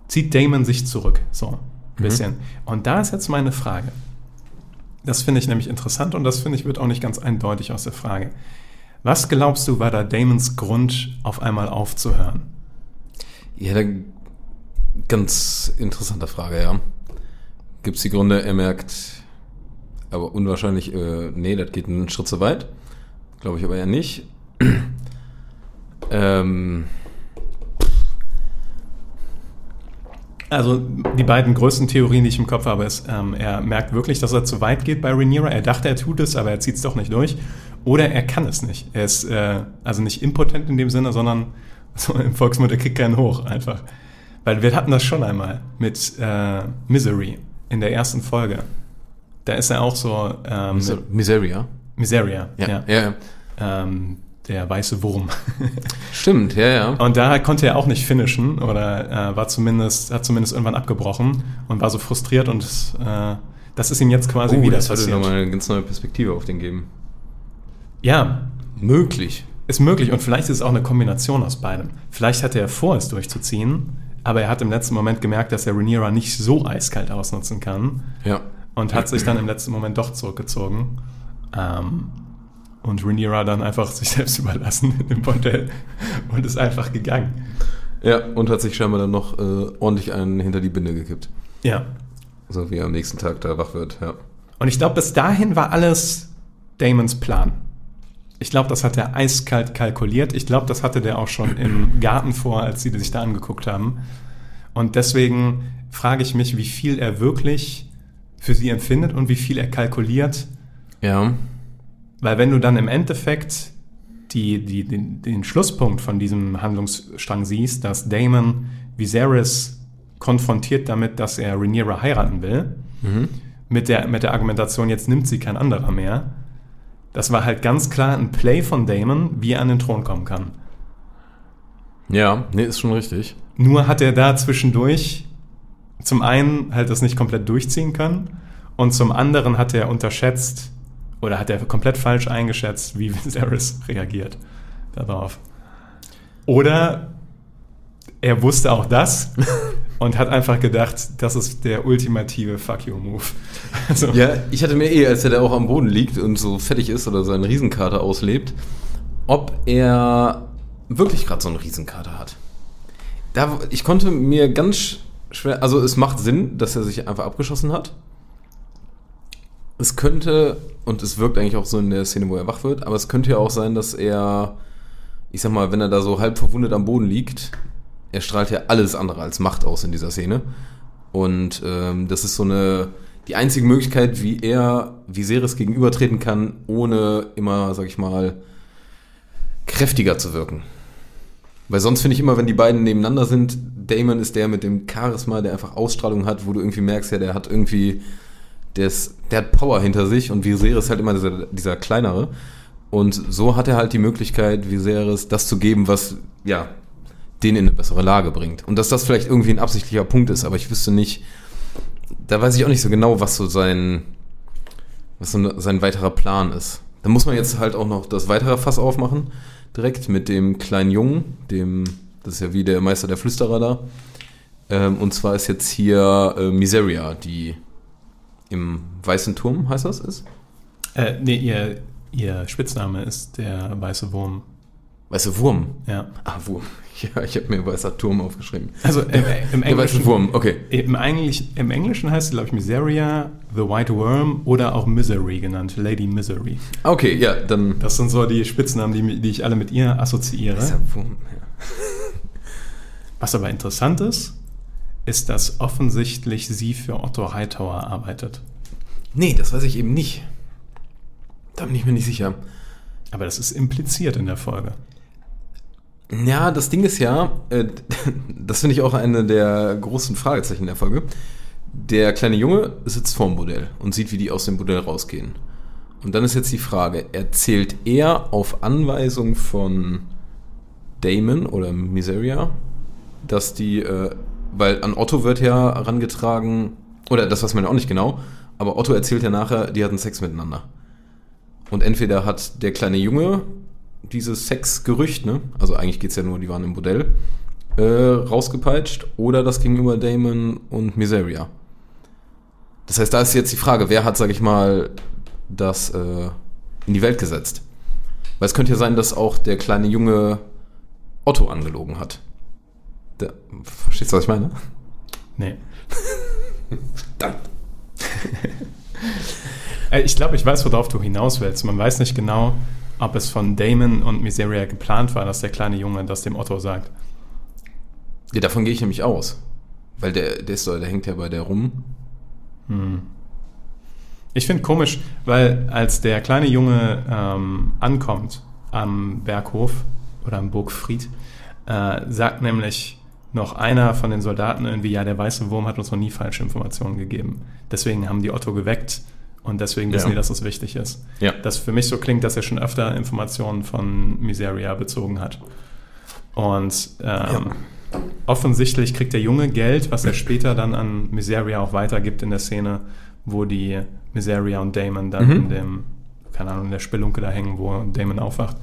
zieht Damon sich zurück. So, ein bisschen. Und da ist jetzt meine Frage. Das finde ich nämlich interessant und das finde ich wird auch nicht ganz eindeutig aus der Frage. Was glaubst du, war da Damons Grund, auf einmal aufzuhören? Ja, da, ganz interessante Frage, ja. Gibt es die Gründe, er merkt, aber unwahrscheinlich, äh, nee, das geht einen Schritt zu weit. Glaube ich aber eher nicht. ähm, Also die beiden größten Theorien, die ich im Kopf habe, ist, ähm, er merkt wirklich, dass er zu weit geht bei Rhaenyra. Er dachte, er tut es, aber er zieht es doch nicht durch. Oder er kann es nicht. Er ist äh, also nicht impotent in dem Sinne, sondern so im Volksmund, er kriegt keinen hoch einfach. Weil wir hatten das schon einmal mit äh, Misery in der ersten Folge. Da ist er auch so ähm, Miser Miseria. Miseria, Ja, ja. ja. ja. Ähm, der weiße Wurm. Stimmt, ja, ja. Und da konnte er auch nicht finishen oder äh, war zumindest, hat zumindest irgendwann abgebrochen und war so frustriert und äh, das ist ihm jetzt quasi oh, wieder das würde passiert. nochmal eine ganz neue Perspektive auf den geben. Ja, Möglich. ist möglich und vielleicht ist es auch eine Kombination aus beidem. Vielleicht hatte er vor, es durchzuziehen, aber er hat im letzten Moment gemerkt, dass er Rhaenyra nicht so eiskalt ausnutzen kann Ja. und hat sich dann im letzten Moment doch zurückgezogen. Ähm, und Rhaenyra dann einfach sich selbst überlassen in dem Bordell und ist einfach gegangen. Ja, und hat sich scheinbar dann noch äh, ordentlich einen hinter die Binde gekippt. Ja, So wie er am nächsten Tag da wach wird, ja. Und ich glaube, bis dahin war alles Damons Plan. Ich glaube, das hat er eiskalt kalkuliert. Ich glaube, das hatte der auch schon im Garten vor, als sie sich da angeguckt haben. Und deswegen frage ich mich, wie viel er wirklich für sie empfindet und wie viel er kalkuliert. Ja. Weil wenn du dann im Endeffekt die, die, den, den Schlusspunkt von diesem Handlungsstrang siehst, dass Damon Viserys konfrontiert damit, dass er Rhaenyra heiraten will, mit, der, mit der Argumentation, jetzt nimmt sie kein anderer mehr. Das war halt ganz klar ein Play von Damon, wie er an den Thron kommen kann. Ja, nee, ist schon richtig. Nur hat er da zwischendurch zum einen halt das nicht komplett durchziehen können und zum anderen hat er unterschätzt oder hat er komplett falsch eingeschätzt, wie Viserys reagiert darauf. Oder er wusste auch das und hat einfach gedacht, das ist der ultimative Fuck you Move. Also, Ja, ich hatte mir eh, als er da auch am Boden liegt und so fettig ist oder seine Riesenkarte auslebt, ob er wirklich gerade so einen Riesenkater hat. Da, ich konnte mir ganz schwer, also es macht Sinn, dass er sich einfach abgeschossen hat. Es könnte, und es wirkt eigentlich auch so in der Szene, wo er wach wird, aber es könnte ja auch sein, dass er, ich sag mal, wenn er da so halb verwundet am Boden liegt, er strahlt ja alles andere als Macht aus in dieser Szene. Und ähm, das ist so eine, die einzige Möglichkeit, wie er Viserys gegenübertreten kann, ohne immer, sag ich mal, kräftiger zu wirken. Weil sonst finde ich immer, wenn die beiden nebeneinander sind, Damon ist der mit dem Charisma, der einfach Ausstrahlung hat, wo du irgendwie merkst, ja, der hat irgendwie, der, ist, der hat Power hinter sich und Viserys halt immer dieser, dieser kleinere. Und so hat er halt die Möglichkeit, Viserys das zu geben, was, ja, den in eine bessere Lage bringt. Und dass das vielleicht irgendwie ein absichtlicher Punkt ist, aber ich wüsste nicht, da weiß ich auch nicht so genau, was so sein, was so sein weiterer Plan ist. Da muss man jetzt halt auch noch das weitere Fass aufmachen, direkt mit dem kleinen Jungen, dem, das ist ja wie der Meister der Flüsterer da. Ähm, und zwar ist jetzt hier äh, Miseria, die im Weißen Turm, heißt das, ist? äh, nee, ihr, ihr Spitzname ist der weiße Wurm. Weiße Wurm. Ja. Ah, Wurm. Ja, ich habe mir Weißer Turm aufgeschrieben. Also im, im Der weiße Englischen, Wurm, okay. im, Englisch, im Englischen heißt sie, glaube ich, Miseria, The White Worm oder auch Misery genannt, Lady Misery. Okay, ja, dann. Das sind so die Spitznamen, die, die ich alle mit ihr assoziiere. Weißer Wurm, ja. Was aber interessant ist, ist, dass offensichtlich sie für Otto Hightower arbeitet. Nee, das weiß ich eben nicht. Da bin ich mir nicht sicher. Aber das ist impliziert in der Folge. Ja, das Ding ist ja, äh, das finde ich auch eine der großen Fragezeichen der Folge. Der kleine Junge sitzt vorm Bordell und sieht, wie die aus dem Bordell rausgehen. Und dann ist jetzt die Frage, erzählt er auf Anweisung von Damon oder Miseria, dass die, äh, weil an Otto wird ja herangetragen, oder das weiß man ja auch nicht genau, aber Otto erzählt ja nachher, die hatten Sex miteinander. Und entweder hat der kleine Junge dieses Sexgerücht, ne? Also eigentlich geht's ja nur, die waren im Bordell, äh, rausgepeitscht, oder das gegenüber Damon und Miseria. Das heißt, da ist jetzt die Frage, wer hat, sag ich mal, das äh, in die Welt gesetzt? Weil es könnte ja sein, dass auch der kleine Junge Otto angelogen hat. Der, verstehst du, was ich meine? Nee. Dann. Äh, Ich glaube, ich weiß, worauf du hinaus willst. Man weiß nicht genau, ob es von Damon und Miseria geplant war, dass der kleine Junge das dem Otto sagt. Ja, davon gehe ich nämlich aus. Weil der, der ist der hängt ja bei der rum. Ich finde komisch, weil als der kleine Junge ähm, ankommt am Berghof oder am Burgfried, äh, sagt nämlich noch einer von den Soldaten irgendwie, ja, der weiße Wurm hat uns noch nie falsche Informationen gegeben. Deswegen haben die Otto geweckt und deswegen wissen Ja. die, dass es wichtig ist. Ja. Das für mich so klingt, dass er schon öfter Informationen von Miseria bezogen hat. Und ähm, offensichtlich kriegt der Junge Geld, was er später dann an Miseria auch weitergibt in der Szene, wo die Miseria und Damon dann Mhm. in dem, keine Ahnung, in der Spelunke da hängen, wo Damon aufwacht.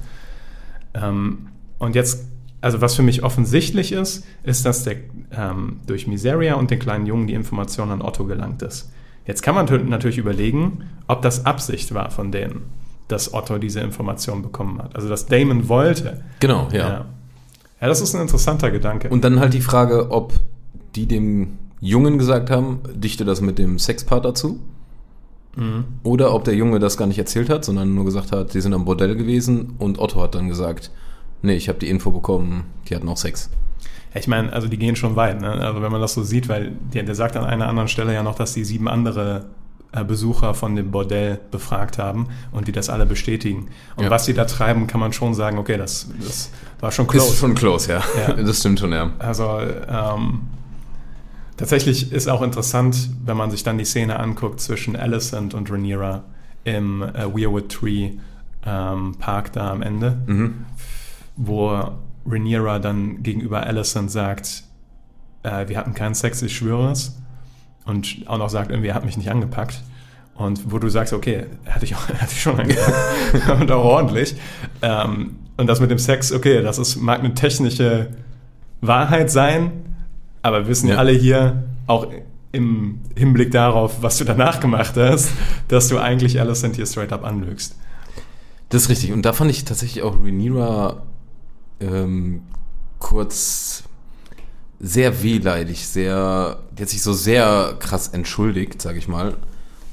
Ähm, und jetzt, also was für mich offensichtlich ist, ist, dass der ähm, durch Miseria und den kleinen Jungen die Information an Otto gelangt ist. Jetzt kann man natürlich überlegen, ob das Absicht war von denen, dass Otto diese Information bekommen hat. Also dass Damon wollte. Genau, ja. Ja, ja das ist ein interessanter Gedanke. Und dann halt die Frage, ob die dem Jungen gesagt haben, dichte das mit dem Sexpart dazu. Oder ob der Junge das gar nicht erzählt hat, sondern nur gesagt hat, die sind am Bordell gewesen und Otto hat dann gesagt, nee, ich habe die Info bekommen, die hatten auch Sex. Ich meine, also die gehen schon weit. Ne? Also wenn man das so sieht, weil der, der sagt an einer anderen Stelle ja noch, dass die sieben andere äh, Besucher von dem Bordell befragt haben und die das alle bestätigen. Und Ja. was die da treiben, kann man schon sagen, okay, das, das war schon close. Ist schon close, ja. Ja. Das stimmt schon, ja. Also ähm, tatsächlich ist auch interessant, wenn man sich dann die Szene anguckt zwischen Alicent und Rhaenyra im äh, Weirwood Tree ähm, Park da am Ende, Mhm. Wo Rhaenyra dann gegenüber Alicent sagt, äh, wir hatten keinen Sex, ich schwöre es. Und auch noch sagt, irgendwie, er hat mich nicht angepackt. Und wo du sagst, okay, er hat dich, auch, er hat dich schon angepackt. und auch ordentlich. Ähm, und das mit dem Sex, okay, das ist, mag eine technische Wahrheit sein, aber wir wissen Ja. alle hier, auch im Hinblick darauf, was du danach gemacht hast, dass du eigentlich Alicent hier straight up anlügst. Das ist richtig. Und da fand ich tatsächlich auch Rhaenyra ähm, kurz sehr wehleidig, sehr, die hat sich so sehr krass entschuldigt, sag ich mal.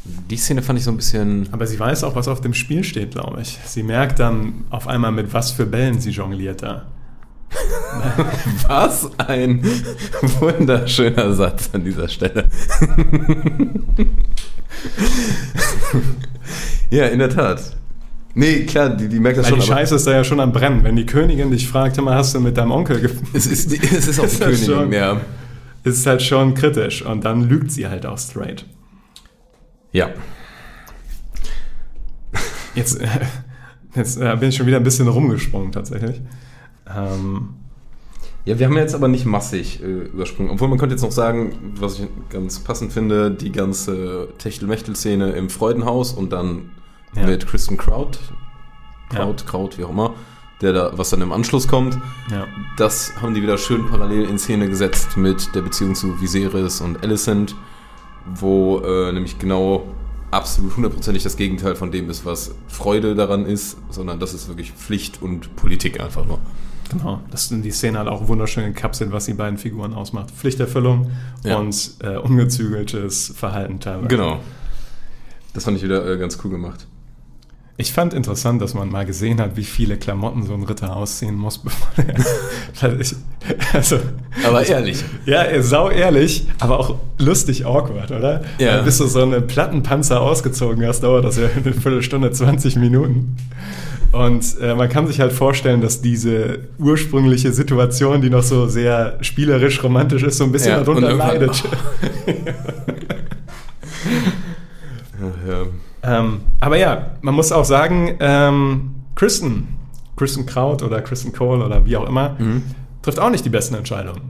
Die Szene fand ich so ein bisschen, Aber sie weiß auch, was auf dem Spiel steht, glaube ich. Sie merkt dann auf einmal, mit was für Bällen sie jongliert da. was ein wunderschöner Satz an dieser Stelle. ja, in der Tat. Nee, klar, die, die merkt das Weil schon. die Scheiße ist da ja schon am Brennen. Wenn die Königin dich fragt, immer hast du mit deinem Onkel es ist, es ist auch die das Königin, schon- ja. ist halt schon kritisch. Und dann lügt sie halt auch straight. Ja. Jetzt, äh, jetzt äh, bin ich schon wieder ein bisschen rumgesprungen tatsächlich. Ähm, Ja, wir haben jetzt aber nicht massig äh, übersprungen. Obwohl man könnte jetzt noch sagen, was ich ganz passend finde, die ganze Techtelmechtel-Szene im Freudenhaus und dann Ja. mit Kristen Kraut, Ja. Kraut, Kraut, wie auch immer, der da, was dann im Anschluss kommt, ja. das haben die wieder schön parallel in Szene gesetzt mit der Beziehung zu Viserys und Alicent, wo äh, nämlich genau absolut hundertprozentig das Gegenteil von dem ist, was Freude daran ist, sondern das ist wirklich Pflicht und Politik einfach nur. Genau, das die Szene hat auch wunderschön gekapselt, was die beiden Figuren ausmacht. Pflichterfüllung Ja. und äh, ungezügeltes Verhalten teilweise. Genau. Das fand ich wieder äh, ganz cool gemacht. Ich fand interessant, dass man mal gesehen hat, wie viele Klamotten so ein Ritter ausziehen muss, bevor er. Ich, also, Aber ehrlich. ja, sau ehrlich, aber auch lustig awkward, oder? Ja. Weil Bis du so einen Plattenpanzer ausgezogen hast, dauert das ja eine Viertelstunde, 20 Minuten. Und äh, man kann sich halt vorstellen, dass diese ursprüngliche Situation, die noch so sehr spielerisch romantisch ist, so ein bisschen Ja, darunter leidet. Ja, ja. Ähm, aber ja, man muss auch sagen, ähm, Kristen, Kristen Kraut oder Kristen Cole oder wie auch immer, Mhm. trifft auch nicht die besten Entscheidungen.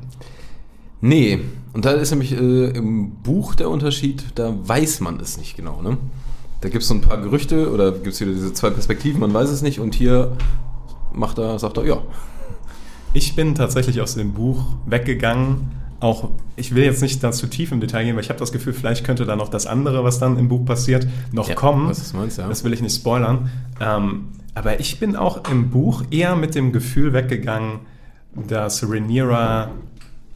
Nee, und da ist nämlich äh, im Buch der Unterschied, da weiß man es nicht genau, ne? Da gibt es so ein paar Gerüchte oder gibt es wieder diese zwei Perspektiven, man weiß es nicht und hier macht er, sagt er, ja. Ich bin tatsächlich aus dem Buch weggegangen. Auch, ich will jetzt nicht da zu tief im Detail gehen, weil ich habe das Gefühl, vielleicht könnte da noch das andere, was dann im Buch passiert, noch Ja, kommen. was meinst, ja. Das will ich nicht spoilern. Ähm, aber ich bin auch im Buch eher mit dem Gefühl weggegangen, dass Rhaenyra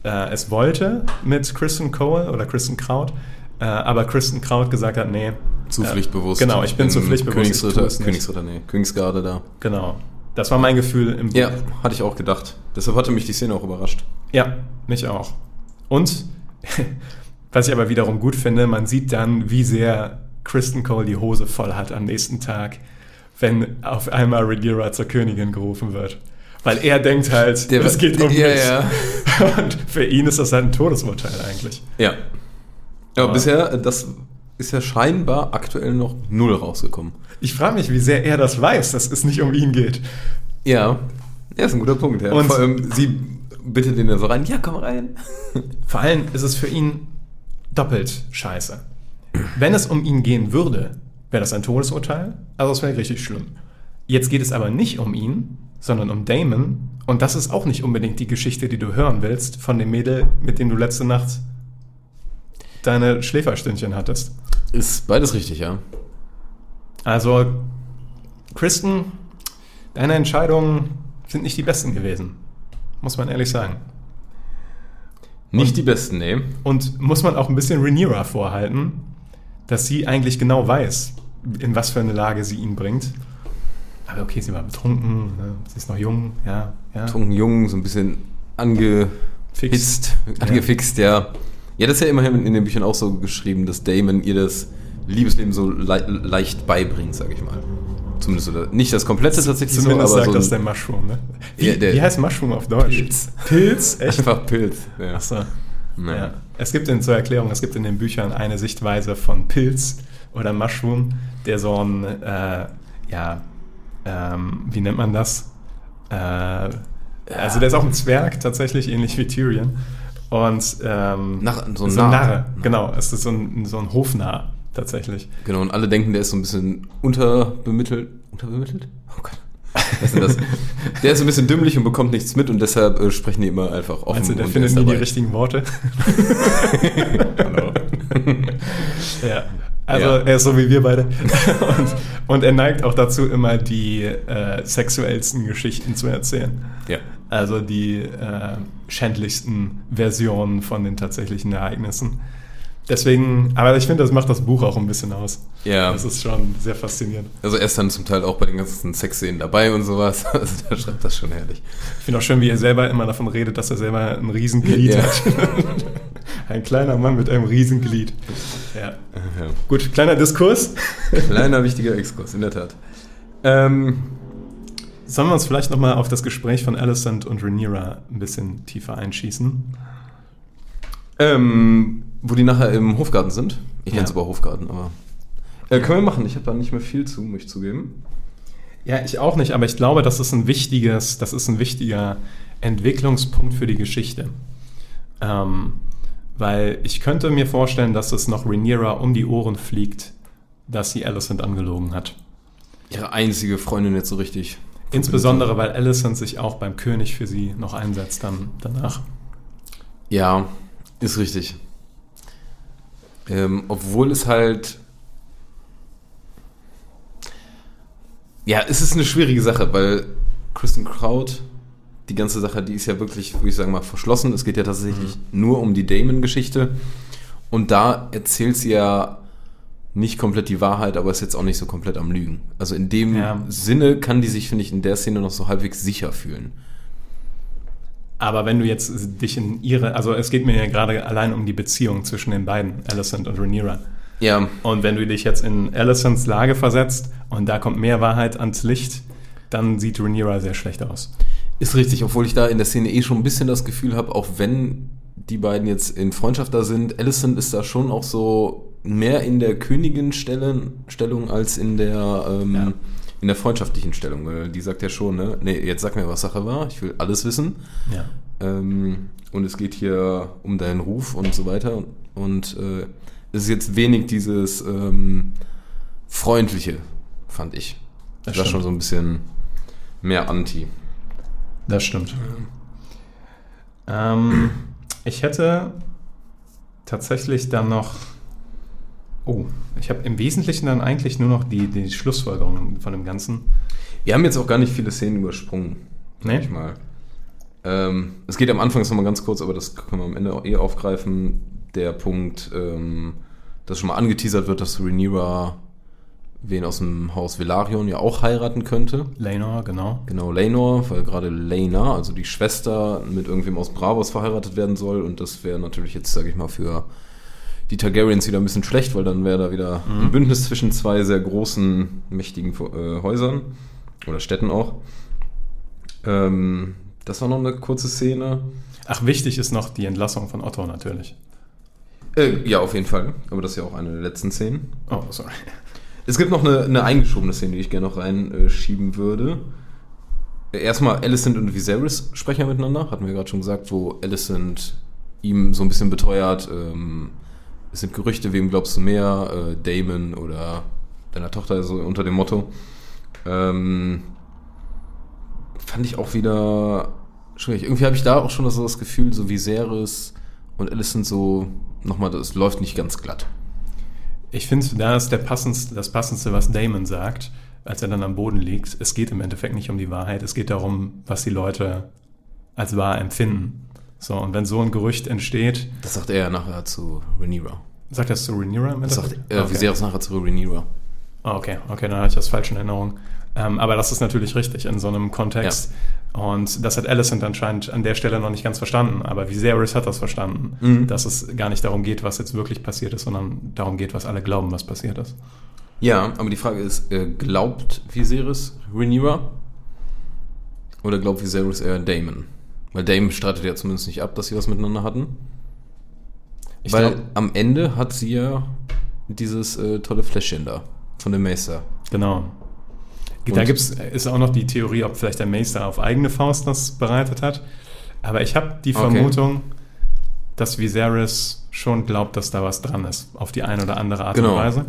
äh, es wollte mit Kristen Cole oder Kristen Kraut, äh, aber Kristen Kraut gesagt hat, nee. Zu äh, pflichtbewusst. Genau, ich bin zu pflichtbewusst. ich Königsritter. Königsritter, nee, Königsgarde da. Genau. Das war mein Gefühl im Buch. Ja, hatte ich auch gedacht. Deshalb hatte mich die Szene auch überrascht. Ja, mich auch. Und was ich aber wiederum gut finde, man sieht dann, wie sehr Kristen Cole die Hose voll hat am nächsten Tag, wenn auf einmal Rhaenyra zur Königin gerufen wird. Weil er denkt halt, es geht um ja, mich. ja. Und für ihn ist das halt ein Todesurteil eigentlich. Ja. Aber Aber- bisher, das ist ja scheinbar aktuell noch null rausgekommen. Ich frage mich, wie sehr er das weiß, dass es nicht um ihn geht. Ja. Ja, ist ein guter Punkt. Ja. Und- Vor allem, sie bittet ihn dann so rein, ja, komm rein. Vor allem ist es für ihn doppelt scheiße. Wenn es um ihn gehen würde, wäre das ein Todesurteil. Also es wäre richtig schlimm. Jetzt geht es aber nicht um ihn, sondern um Damon. Und das ist auch nicht unbedingt die Geschichte, die du hören willst von dem Mädel, mit dem du letzte Nacht deine Schläferstündchen hattest. Ist beides richtig, ja. Also, Kristen, deine Entscheidungen sind nicht die besten gewesen. Muss man ehrlich sagen. Nicht Und- die besten, nee. Und muss man auch ein bisschen Rhaenyra vorhalten, dass sie eigentlich genau weiß, in was für eine Lage sie ihn bringt. Aber okay, sie war betrunken, ne? sie ist noch jung, ja, ja. Betrunken jung, so ein bisschen angehitzt, angefixt, ja. Ja, das ist ja immerhin in den Büchern auch so geschrieben, dass Damon ihr das Liebesleben so le leicht beibringt, sag ich mal. Zumindest oder nicht das komplette tatsächlich Zumindest so, aber sagt so das der Mushroom, ne? Wie, Ja, der- wie heißt Mushroom auf Deutsch? Pilz. Pilz? Echt? einfach Pilz. Ja. Achso. Naja. Ja. Es gibt in, zur Erklärung, es gibt in den Büchern eine Sichtweise von Pilz oder Mushroom, der so ein, äh, ja, ähm, wie nennt man das? Äh, also der ist auch ein Zwerg, tatsächlich, ähnlich wie Tyrion. Und ähm, Nach- so ein so Narr. Narre, genau. Es ist so ein, so ein Hofnarr, tatsächlich. Genau, und alle denken, der ist so ein bisschen unterbemittelt. Unterbemittelt? Oh Gott. Was ist denn das? Der ist ein bisschen dümmlich und bekommt nichts mit und deshalb äh, sprechen die immer einfach offen. Du, der findet nie die richtigen Worte? Hallo. Ja. Also Ja. er ist so wie wir beide. Und, und er neigt auch dazu, immer die äh, sexuellsten Geschichten zu erzählen. Ja. Also die äh, schändlichsten Versionen von den tatsächlichen Ereignissen. Deswegen, aber ich finde, das macht das Buch auch ein bisschen aus. Ja. Das ist schon sehr faszinierend. Also er ist dann zum Teil auch bei den ganzen Sexszenen dabei und sowas. Also der schreibt das schon herrlich. Ich finde auch schön, wie er selber immer davon redet, dass er selber ein Riesenglied Ja. hat. ein kleiner Mann mit einem Riesenglied. Ja. Ja. Gut, kleiner Diskurs. Kleiner wichtiger Exkurs, in der Tat. Ähm, Sollen wir uns vielleicht nochmal auf das Gespräch von Alicent und Rhaenyra ein bisschen tiefer einschießen? ähm, wo die nachher im Hofgarten sind. Ich nenne es Ja. aber Hofgarten, aber. Äh, können wir machen, ich habe da nicht mehr viel zu, muss ich zugeben. Ja, ich auch nicht, aber ich glaube, das ist ein wichtiges, das ist ein wichtiger Entwicklungspunkt für die Geschichte. Ähm, weil ich könnte mir vorstellen, dass es noch Rhaenyra um die Ohren fliegt, dass sie Alicent angelogen hat. Ihre einzige Freundin jetzt so richtig. Insbesondere, weil Alicent sich auch beim König für sie noch einsetzt dann danach. Ja, ist richtig. Ähm, obwohl es halt. Ja, es ist eine schwierige Sache, weil Kristen Kraut, die ganze Sache, die ist ja wirklich, würde ich sagen mal, verschlossen. Es geht ja tatsächlich nur um die Damon-Geschichte. Und da erzählt sie ja nicht komplett die Wahrheit, aber ist jetzt auch nicht so komplett am Lügen. Also in dem Ja. Sinne kann die sich, finde ich, in der Szene noch so halbwegs sicher fühlen. Aber wenn du jetzt dich in ihre, also es geht mir ja gerade allein um die Beziehung zwischen den beiden, Alicent und Rhaenyra. Ja, Und wenn du dich jetzt in Alicents Lage versetzt und da kommt mehr Wahrheit ans Licht, dann sieht Rhaenyra sehr schlecht aus. Ist richtig, obwohl ich da in der Szene eh schon ein bisschen das Gefühl habe, auch wenn die beiden jetzt in Freundschaft da sind, Alicent ist da schon auch so mehr in der Königin-Stellung als in der, ähm, Ja. In der freundschaftlichen Stellung. Weil die sagt ja schon, ne, nee, jetzt sag mir, was Sache war, ich will alles wissen. Ja. Ähm, und es geht hier um deinen Ruf und so weiter. Und äh, es ist jetzt wenig dieses ähm, Freundliche, fand ich. Das Das war schon so ein bisschen mehr Anti. Das stimmt. Ähm, ich hätte tatsächlich dann noch. Oh, ich habe im Wesentlichen dann eigentlich nur noch die, die Schlussfolgerungen von dem Ganzen. Wir haben jetzt auch gar nicht viele Szenen übersprungen. Nee? Ich mal. Ähm, es geht am Anfang nochmal ganz kurz, aber das können wir am Ende auch eh aufgreifen. Der Punkt, ähm, dass schon mal angeteasert wird, dass Rhaenyra wen aus dem Haus Velaryon ja auch heiraten könnte. Laenor, genau. Genau, Laenor, weil gerade Laena, also die Schwester, mit irgendwem aus Bravos verheiratet werden soll. Und das wäre natürlich jetzt, sage ich mal, für die Targaryens wieder ein bisschen schlecht, weil dann wäre da wieder Mhm. ein Bündnis zwischen zwei sehr großen, mächtigen äh, Häusern oder Städten auch. Ähm, das war noch eine kurze Szene. Ach, wichtig ist noch die Entlassung von Otto natürlich. Äh, ja, auf jeden Fall. Aber das ist ja auch eine der letzten Szenen. Oh, sorry. Es gibt noch eine, eine eingeschobene Szene, die ich gerne noch reinschieben würde. Erstmal Alicent und Viserys sprechen ja miteinander, hatten wir gerade schon gesagt, wo Alicent ihm so ein bisschen beteuert, ähm, es sind Gerüchte, wem glaubst du mehr, äh, Damon oder deiner Tochter, so unter dem Motto. Ähm, fand ich auch wieder schwierig. Irgendwie habe ich da auch schon so das Gefühl, so Viserys und Alicent so, nochmal, das läuft nicht ganz glatt. Ich finde, da ist der passendste, das Passendste, was Damon sagt, als er dann am Boden liegt. Es geht im Endeffekt nicht um die Wahrheit, es geht darum, was die Leute als wahr empfinden. So, und wenn so ein Gerücht entsteht, Das sagt er ja nachher zu Rhaenyra. Sagt das zu Rhaenyra? im Das sagt äh, Okay. Viserys nachher zu Rhaenyra. Ah, okay, okay, dann hatte ich das falsch in Erinnerung. Ähm, aber das ist natürlich richtig in so einem Kontext. Und das hat Alicent anscheinend an der Stelle noch nicht ganz verstanden. Aber Viserys hat das verstanden, Mhm. dass es gar nicht darum geht, was jetzt wirklich passiert ist, sondern darum geht, was alle glauben, was passiert ist. Ja, aber die Frage ist, äh, glaubt Viserys Rhaenyra? Oder glaubt Viserys eher Daemon? Weil Daemon streitet ja zumindest nicht ab, dass sie was miteinander hatten. Ich Weil glaub- am Ende hat sie ja dieses äh, tolle Fläschchen da von dem Meister. Genau. Da Und- gibt's, ist auch noch die Theorie, ob vielleicht der Meister auf eigene Faust das bereitet hat. Aber ich habe die Okay. Vermutung, dass Viserys schon glaubt, dass da was dran ist, auf die eine oder andere Art Genau. und Weise.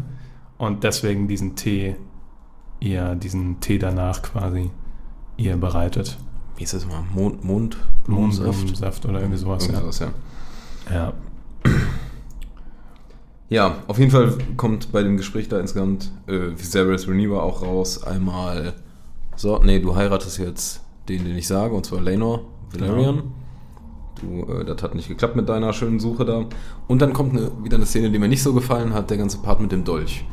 Und deswegen diesen Tee, ihr, diesen Tee danach quasi ihr bereitet. Wie ist das mal? Mond, Mond, Mohnsaft oder irgendwie sowas. Irgendwas, Ja. ja. ja. Ja, auf jeden Fall kommt bei dem Gespräch da insgesamt äh, Viserys Rhaenyra auch raus. Einmal, so, nee, du heiratest jetzt den, den ich sage, und zwar Laenor Valerian. Du, äh, das hat nicht geklappt mit deiner schönen Suche da. Und dann kommt eine, wieder eine Szene, die mir nicht so gefallen hat, der ganze Part mit dem Dolch.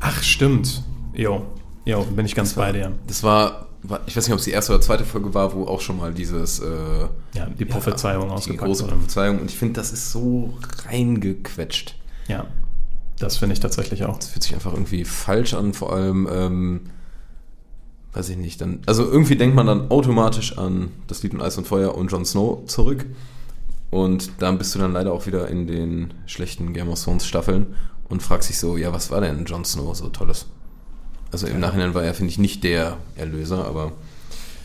Ach, stimmt. Jo, jo, bin ich ganz bei dir. Das war, war, ich weiß nicht, ob es die erste oder zweite Folge war, wo auch schon mal dieses äh, Ja, die Prophezeiung die ausgepackt große wurde. Prophezeiung. Und ich finde, das ist so reingequetscht. Ja, das finde ich tatsächlich auch. Das fühlt sich einfach irgendwie falsch an, vor allem, ähm, weiß ich nicht, dann, also irgendwie denkt man dann automatisch an das Lied mit Eis und Feuer und Jon Snow zurück. Und dann bist du dann leider auch wieder in den schlechten Game of Thrones Staffeln und fragst dich so, ja, was war denn Jon Snow so Tolles? Also im Nachhinein war er, finde ich, nicht der Erlöser, aber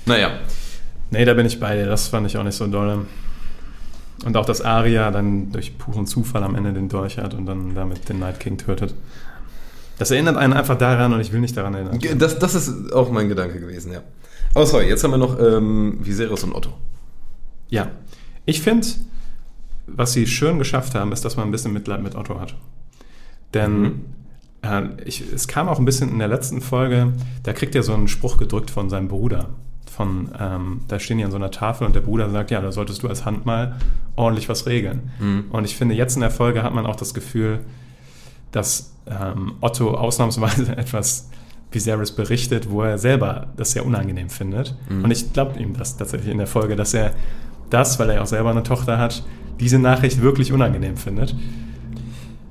naja. Nee, da bin ich bei dir. Das fand ich auch nicht so doll. Und auch, dass Arya dann durch puren Zufall am Ende den Dolch hat und dann damit den Night King tötet. Das erinnert einen einfach daran und ich will nicht daran erinnern. Das, das ist auch mein Gedanke gewesen, ja. Aber sorry, jetzt haben wir noch ähm, Viserys und Otto. Ja. Ich finde, was sie schön geschafft haben, ist, dass man ein bisschen Mitleid mit Otto hat. Denn Mhm. Ich, es kam auch ein bisschen in der letzten Folge, da kriegt er so einen Spruch gedrückt von seinem Bruder. Von, ähm, da stehen die an so einer Tafel und der Bruder sagt, ja, da solltest du als Hand mal ordentlich was regeln. Mhm. Und ich finde, jetzt in der Folge hat man auch das Gefühl, dass ähm, Otto ausnahmsweise etwas Viserys berichtet, wo er selber das sehr unangenehm findet. Mhm. Und ich glaube ihm das tatsächlich in der Folge, dass er das, weil er auch selber eine Tochter hat, diese Nachricht wirklich unangenehm findet.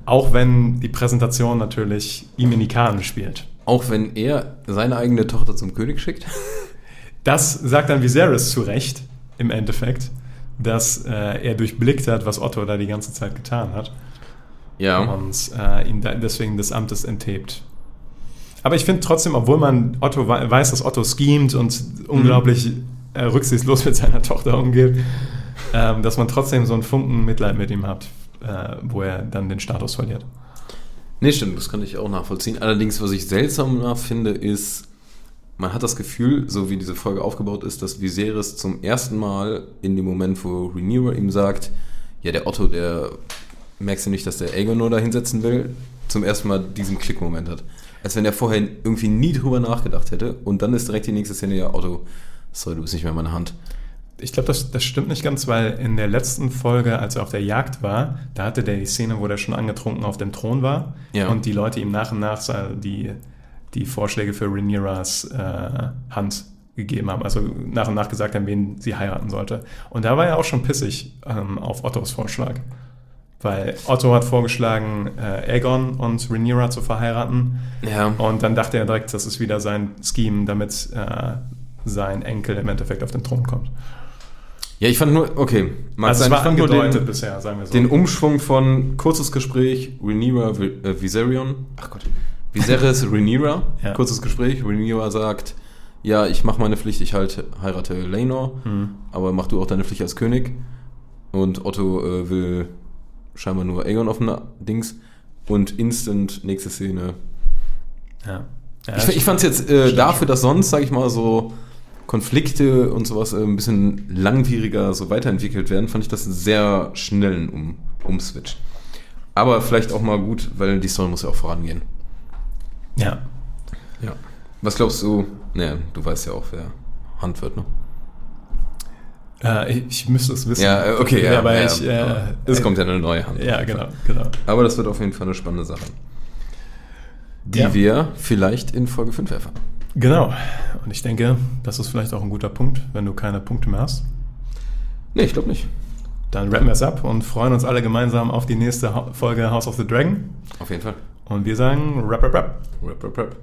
Auch wenn die Präsentation natürlich ihm in die Karten spielt. Auch wenn er seine eigene Tochter zum König schickt. Das sagt dann Viserys zu Recht, im Endeffekt, dass äh, er durchblickt hat, was Otto da die ganze Zeit getan hat. Ja. und äh, ihn da deswegen des Amtes enthebt. Aber ich finde trotzdem, obwohl man Otto wei- weiß, dass Otto schemt und unglaublich äh, rücksichtslos mit seiner Tochter umgeht, ähm, dass man trotzdem so einen Funken Mitleid mit ihm hat, äh, wo er dann den Status verliert. Nee, stimmt, das kann ich auch nachvollziehen. Allerdings, was ich seltsamer finde, ist, man hat das Gefühl, so wie diese Folge aufgebaut ist, dass Viserys zum ersten Mal in dem Moment, wo Rhaenyra ihm sagt, ja, der Otto, der merkst du nicht, dass der Aegon nur da hinsetzen will, zum ersten Mal diesen Klickmoment hat. Als wenn er vorher irgendwie nie drüber nachgedacht hätte und dann ist direkt die nächste Szene, ja, Otto, sorry, du bist nicht mehr in meiner Hand. Ich glaube, das, das stimmt nicht ganz, weil in der letzten Folge, als er auf der Jagd war, da hatte der die Szene, wo der schon angetrunken auf dem Thron war Ja. und die Leute ihm nach und nach die, die Vorschläge für Rhaenyras äh, Hand gegeben haben, also nach und nach gesagt haben, wen sie heiraten sollte. Und da war er auch schon pissig ähm, auf Ottos Vorschlag. Weil Otto hat vorgeschlagen, äh, Aegon und Rhaenyra zu verheiraten. Ja. Und dann dachte er direkt, das ist wieder sein Scheme, damit äh, sein Enkel im Endeffekt auf den Thron kommt. Ja, ich fand nur, okay, mag also es sein, war ich fand nur den, bisher, sagen wir so. den Umschwung von kurzes Gespräch, Rhaenyra, Vi- äh, Viserion, ach Gott, Viserys, Rhaenyra, Ja. kurzes Gespräch, Rhaenyra sagt, ja, ich mache meine Pflicht, ich halt heirate Laenor, Hm. aber mach du auch deine Pflicht als König. Und Otto äh, will scheinbar nur Aegon auf dem Dings und instant nächste Szene. Ja. Ja, ich ich fand es jetzt äh, dafür, dass sonst, sage ich mal, so Konflikte und sowas äh, ein bisschen langwieriger so weiterentwickelt werden, fand ich das einen sehr schnellen um Umswitch. Aber vielleicht auch mal gut, weil die Story muss ja auch vorangehen. ja. Ja. Was glaubst du? Ne, du weißt ja auch, wer Hand wird, ne? Äh, ich, ich müsste es wissen. Ja, äh, okay, ja. aber ja, ich, äh, es kommt ja eine neue Hand. Ja, genau, genau. Aber das wird auf jeden Fall eine spannende Sache. Die Ja. wir vielleicht in Folge 5 erfahren. Genau. Und ich denke, das ist vielleicht auch ein guter Punkt, wenn du keine Punkte mehr hast. Nee, ich glaube nicht. Dann rappen wir es ab und freuen uns alle gemeinsam auf die nächste Folge House of the Dragon. Auf jeden Fall. Und wir sagen Rap, Rap, Rap. Rap, rap, rap.